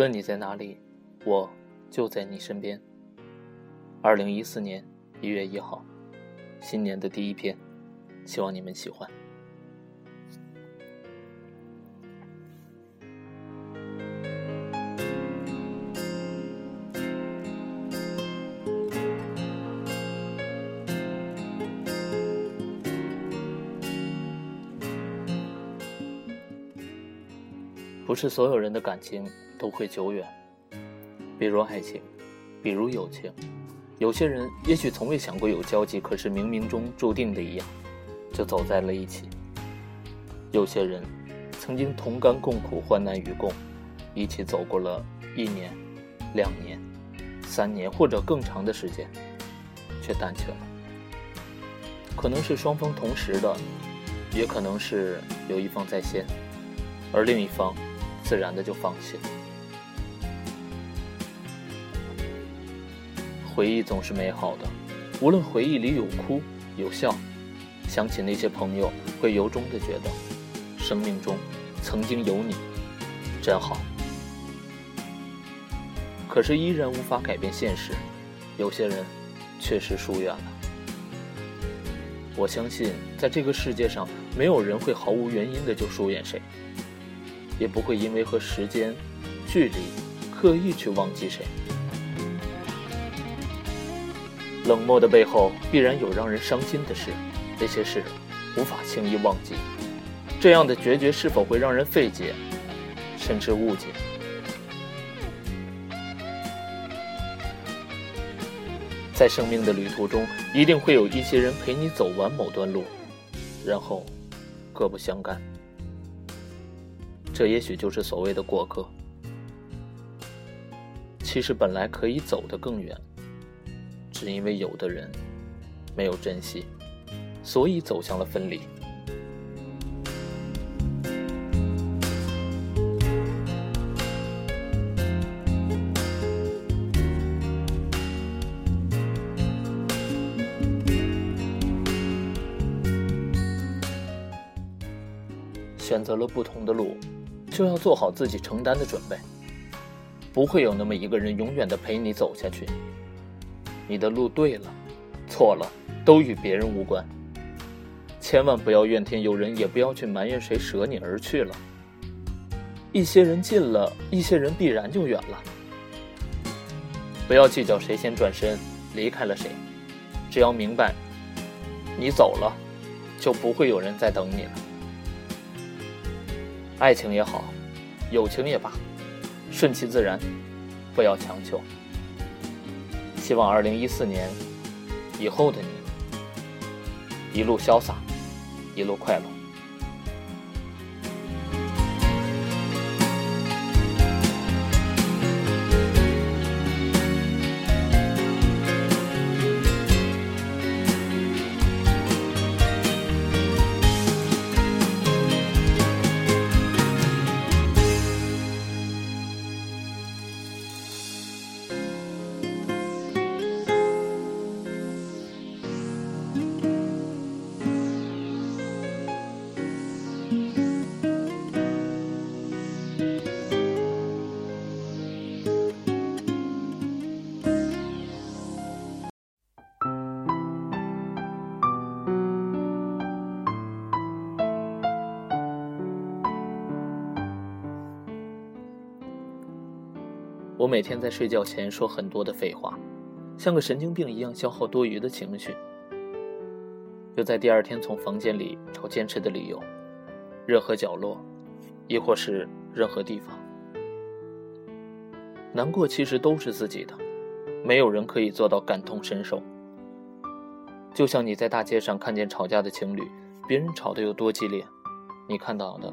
无论你在哪里，我就在你身边。二零一四年一月一号，新年的第一篇，希望你们喜欢。不是所有人的感情都会久远，比如爱情，比如友情。有些人也许从未想过有交集，可是冥冥中注定的一样，就走在了一起。有些人曾经同甘共苦，患难与共，一起走过了一年、两年、三年或者更长的时间，却淡去了。可能是双方同时的，也可能是有一方在先，而另一方。自然的就放弃了。回忆总是美好的，无论回忆里有哭有笑，想起那些朋友，会由衷的觉得，生命中曾经有你，真好。可是依然无法改变现实，有些人确实疏远了。我相信，在这个世界上，没有人会毫无原因的就疏远谁。也不会因为和时间、距离刻意去忘记谁。冷漠的背后必然有让人伤心的事，那些事无法轻易忘记。这样的决绝是否会让人费解，甚至误解？在生命的旅途中，一定会有一些人陪你走完某段路，然后各不相干。这也许就是所谓的过客。其实本来可以走得更远，是因为有的人没有珍惜，所以走向了分离。选择了不同的路。就要做好自己承担的准备，不会有那么一个人永远的陪你走下去。你的路对了，错了，都与别人无关。千万不要怨天尤人，也不要去埋怨谁舍你而去了。一些人近了，一些人必然就远了。不要计较谁先转身离开了谁，只要明白，你走了，就不会有人再等你了。爱情也好，友情也罢，顺其自然，不要强求。希望二零一四年以后的你，一路潇洒，一路快乐。我每天在睡觉前说很多的废话，像个神经病一样消耗多余的情绪，又在第二天从房间里找坚持的理由，任何角落，亦或是任何地方。难过其实都是自己的，没有人可以做到感同身受。就像你在大街上看见吵架的情侣，别人吵得有多激烈，你看到的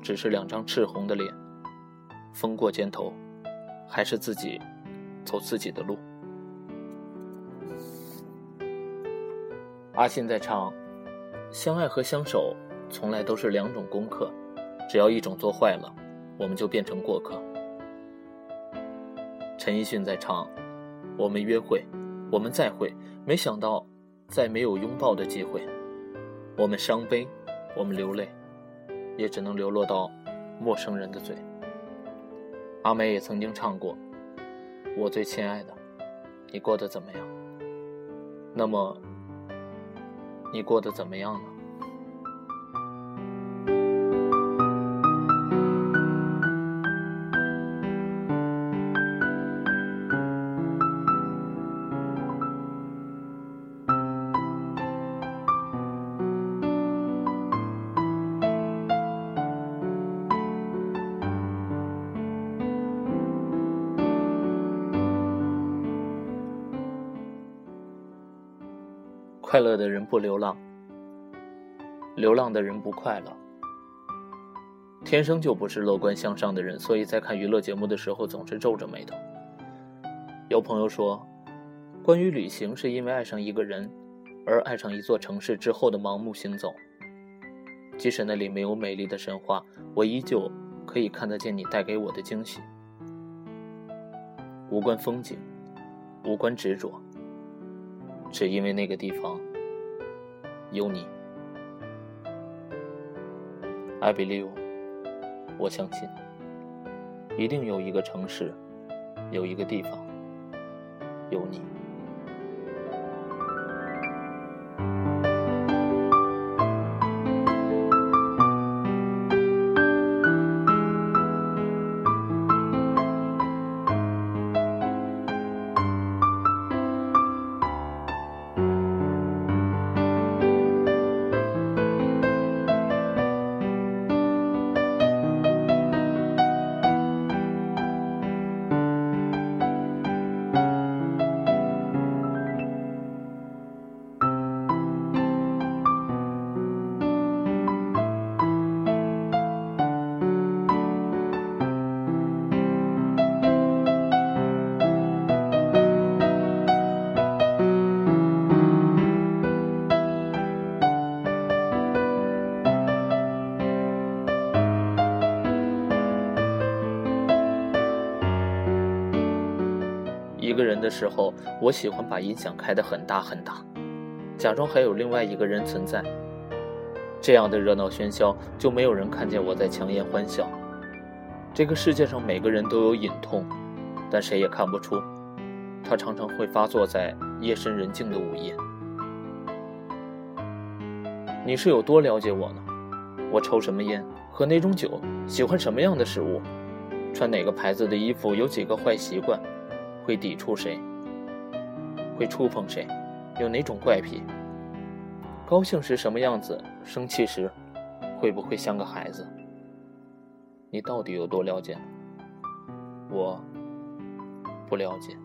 只是两张赤红的脸，风过肩头。还是自己走自己的路。阿信在唱：“相爱和相守从来都是两种功课，只要一种做坏了，我们就变成过客。”陈奕迅在唱：“我们约会，我们再会，没想到再没有拥抱的机会。我们伤悲，我们流泪，也只能流落到陌生人的嘴。”阿美也曾经唱过：“我最亲爱的，你过得怎么样？”那么，你过得怎么样呢？快乐的人不流浪，流浪的人不快乐。天生就不是乐观向上的人，所以在看娱乐节目的时候总是皱着眉头。有朋友说，关于旅行是因为爱上一个人，而爱上一座城市之后的盲目行走。即使那里没有美丽的神话，我依旧可以看得见你带给我的惊喜。无关风景，无关执着。只因为那个地方有你，I believe，我相信，一定有一个城市，有一个地方有你。的时候，我喜欢把音响开得很大很大，假装还有另外一个人存在。这样的热闹喧嚣，就没有人看见我在强颜欢笑。这个世界上每个人都有隐痛，但谁也看不出，他常常会发作在夜深人静的午夜。你是有多了解我呢？我抽什么烟，喝哪种酒，喜欢什么样的食物，穿哪个牌子的衣服，有几个坏习惯。会抵触谁？会触碰谁？有哪种怪癖？高兴时什么样子？生气时会不会像个孩子？你到底有多了解？我不了解。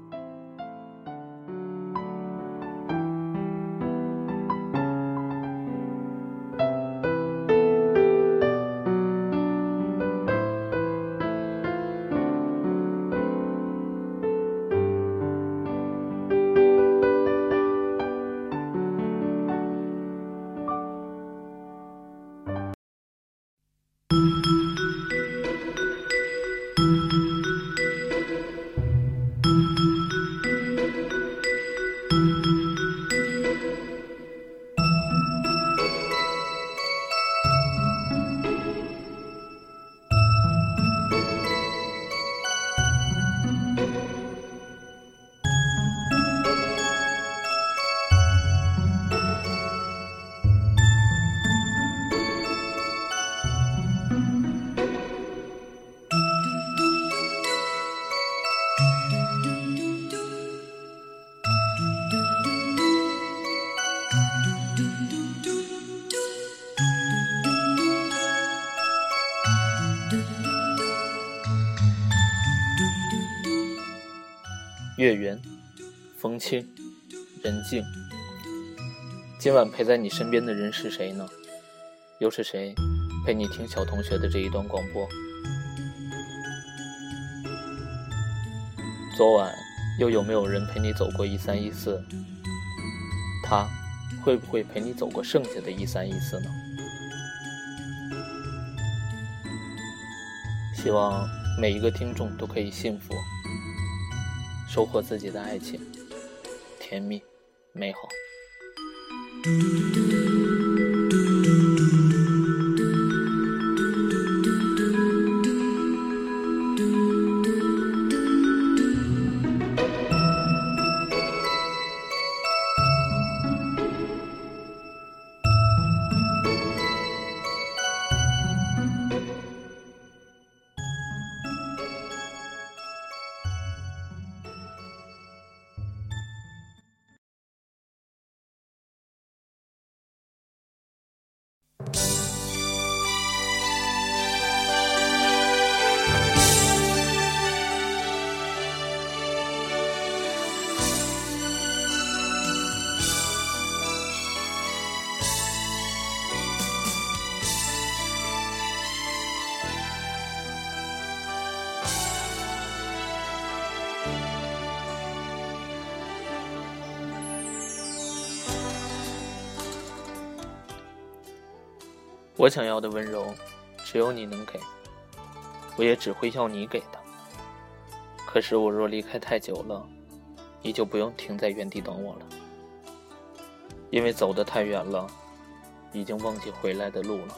月圆，风轻，人静。今晚陪在你身边的人是谁呢？又是谁陪你听小同学的这一段广播？昨晚又有没有人陪你走过一三一四？他会不会陪你走过剩下的一三一四呢？希望每一个听众都可以幸福。收获自己的爱情，甜蜜，美好。我想要的温柔，只有你能给，我也只会要你给的。可是我若离开太久了，你就不用停在原地等我了，因为走得太远了，已经忘记回来的路了。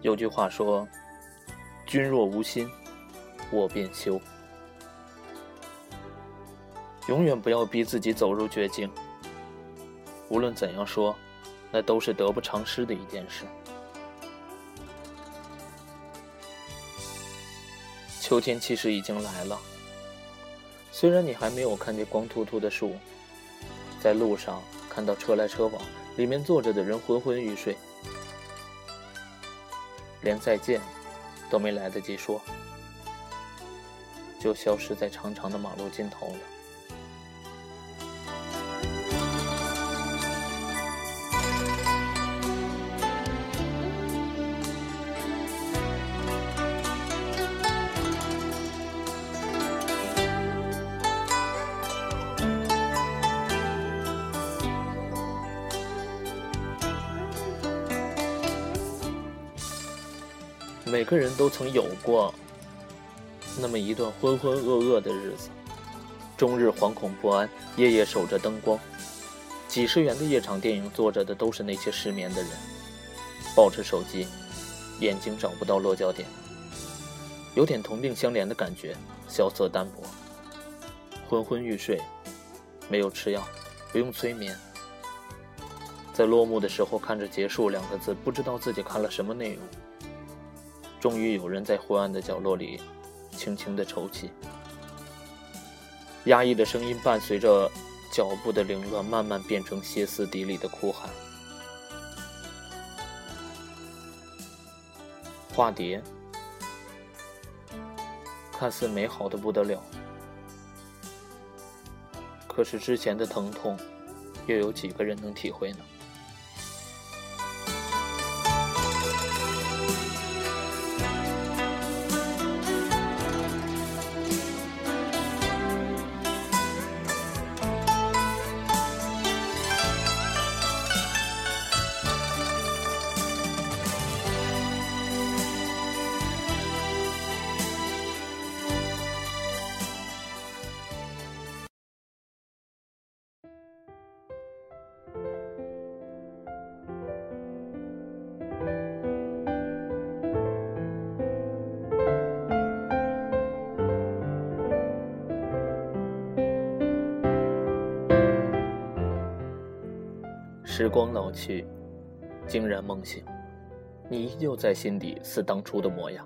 有句话说：“君若无心，我便休。”永远不要逼自己走入绝境。无论怎样说，那都是得不偿失的一件事。秋天其实已经来了，虽然你还没有看见光秃秃的树，在路上看到车来车往，里面坐着的人昏昏欲睡，连再见都没来得及说，就消失在长长的马路尽头了。个人都曾有过那么一段浑浑噩噩的日子，终日惶恐不安，夜夜守着灯光。几十元的夜场电影，坐着的都是那些失眠的人，抱着手机，眼睛找不到落脚点，有点同病相怜的感觉，萧瑟单薄，昏昏欲睡，没有吃药，不用催眠，在落幕的时候看着“结束”两个字，不知道自己看了什么内容。终于有人在昏暗的角落里，轻轻的抽泣。压抑的声音伴随着脚步的凌乱，慢慢变成歇斯底里的哭喊。化蝶，看似美好的不得了，可是之前的疼痛，又有几个人能体会呢？时光老去，惊然梦醒，你依旧在心底似当初的模样。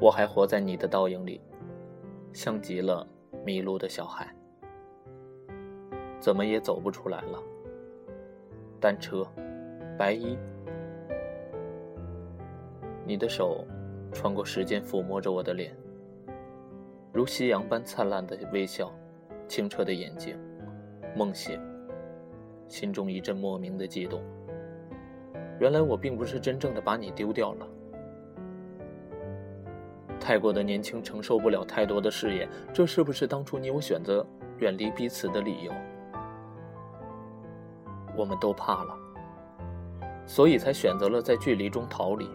我还活在你的倒影里，像极了迷路的小孩，怎么也走不出来了。单车，白衣，你的手穿过时间抚摸着我的脸，如夕阳般灿烂的微笑，清澈的眼睛，梦醒。心中一阵莫名的激动。原来我并不是真正的把你丢掉了。太过的年轻，承受不了太多的誓言，这是不是当初你我选择远离彼此的理由？我们都怕了，所以才选择了在距离中逃离。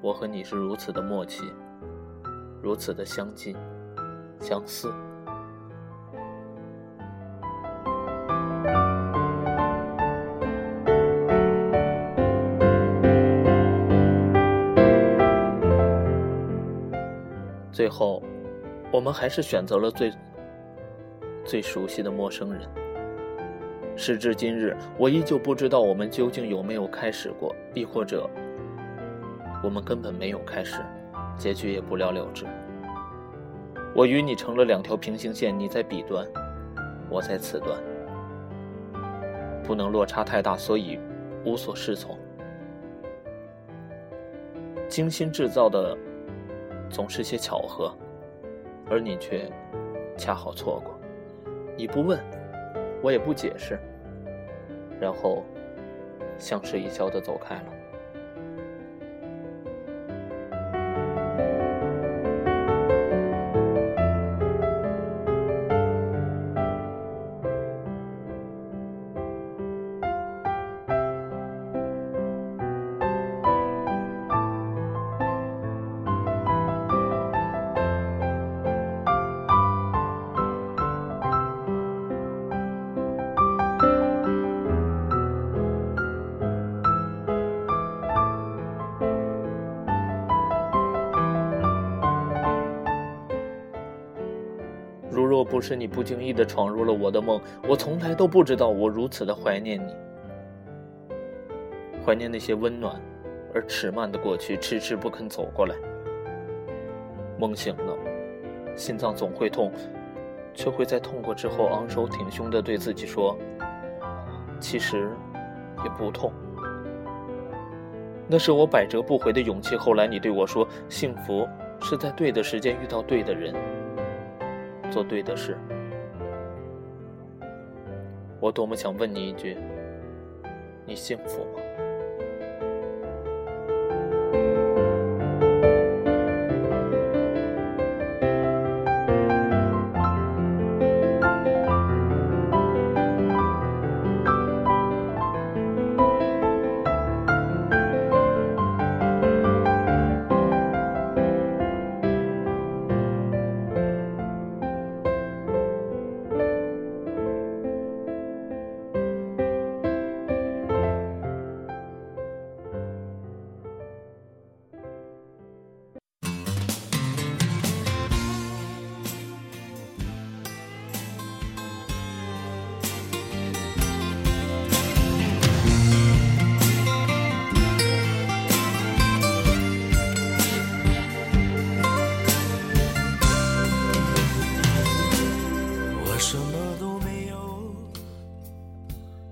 我和你是如此的默契，如此的相近，相似。最后，我们还是选择了最最熟悉的陌生人。时至今日，我依旧不知道我们究竟有没有开始过，亦或者我们根本没有开始，结局也不了了之。我与你成了两条平行线，你在彼端，我在此端，不能落差太大，所以无所适从。精心制造的。总是些巧合，而你却恰好错过。你不问，我也不解释，然后相视一笑的走开了。不是你不经意的闯入了我的梦，我从来都不知道我如此的怀念你，怀念那些温暖而迟慢的过去，迟迟不肯走过来。梦醒了，心脏总会痛，却会在痛过之后昂首挺胸的对自己说：“其实也不痛。”那是我百折不回的勇气。后来你对我说：“幸福是在对的时间遇到对的人。”做对的事，我多么想问你一句：你幸福吗？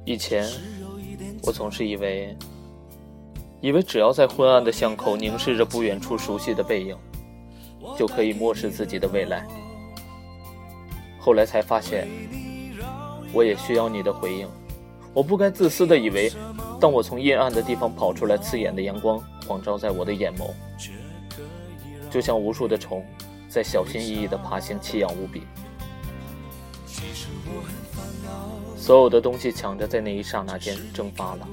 以前，我总是以为，以为只要在昏暗的巷口凝视着不远处熟悉的背影，就可以漠视自己的未来。后来才发现，我也需要你的回应。我不该自私的以为，当我从阴暗的地方跑出来，刺眼的阳光光照在我的眼眸，就像无数的虫在小心翼翼的爬行，奇痒无比。所有的东西抢着在那一刹那间蒸发了。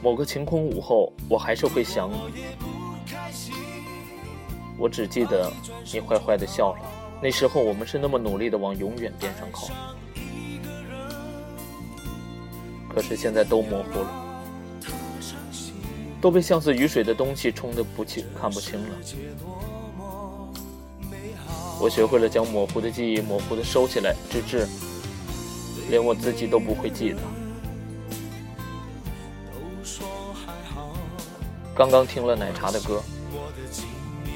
某个晴空午后，我还是会想你。我只记得你坏坏的笑了。那时候我们是那么努力的往永远边上靠。可是现在都模糊了，都被像似雨水的东西冲得不清看不清了。我学会了将模糊的记忆模糊的收起来，直至。连我自己都不会记得。刚刚听了奶茶的歌，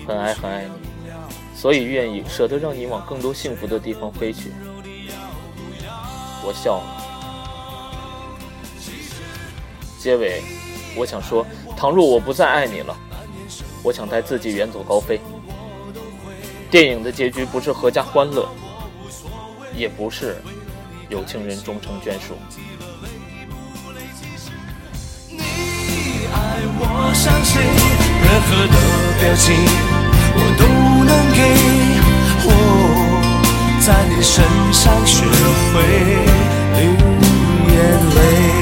很爱很爱你，所以愿意舍得让你往更多幸福的地方飞去。我笑了。结尾，我想说，倘若我不再爱你了，我想带自己远走高飞。电影的结局不是阖家欢乐，也不是。有情人终成眷属。你爱我，相信任何的表情我都能给。我在你身上学会流眼泪。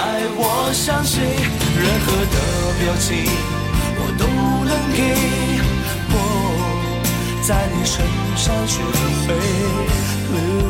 爱我相信，任何的表情我都能给。我在你身上学会。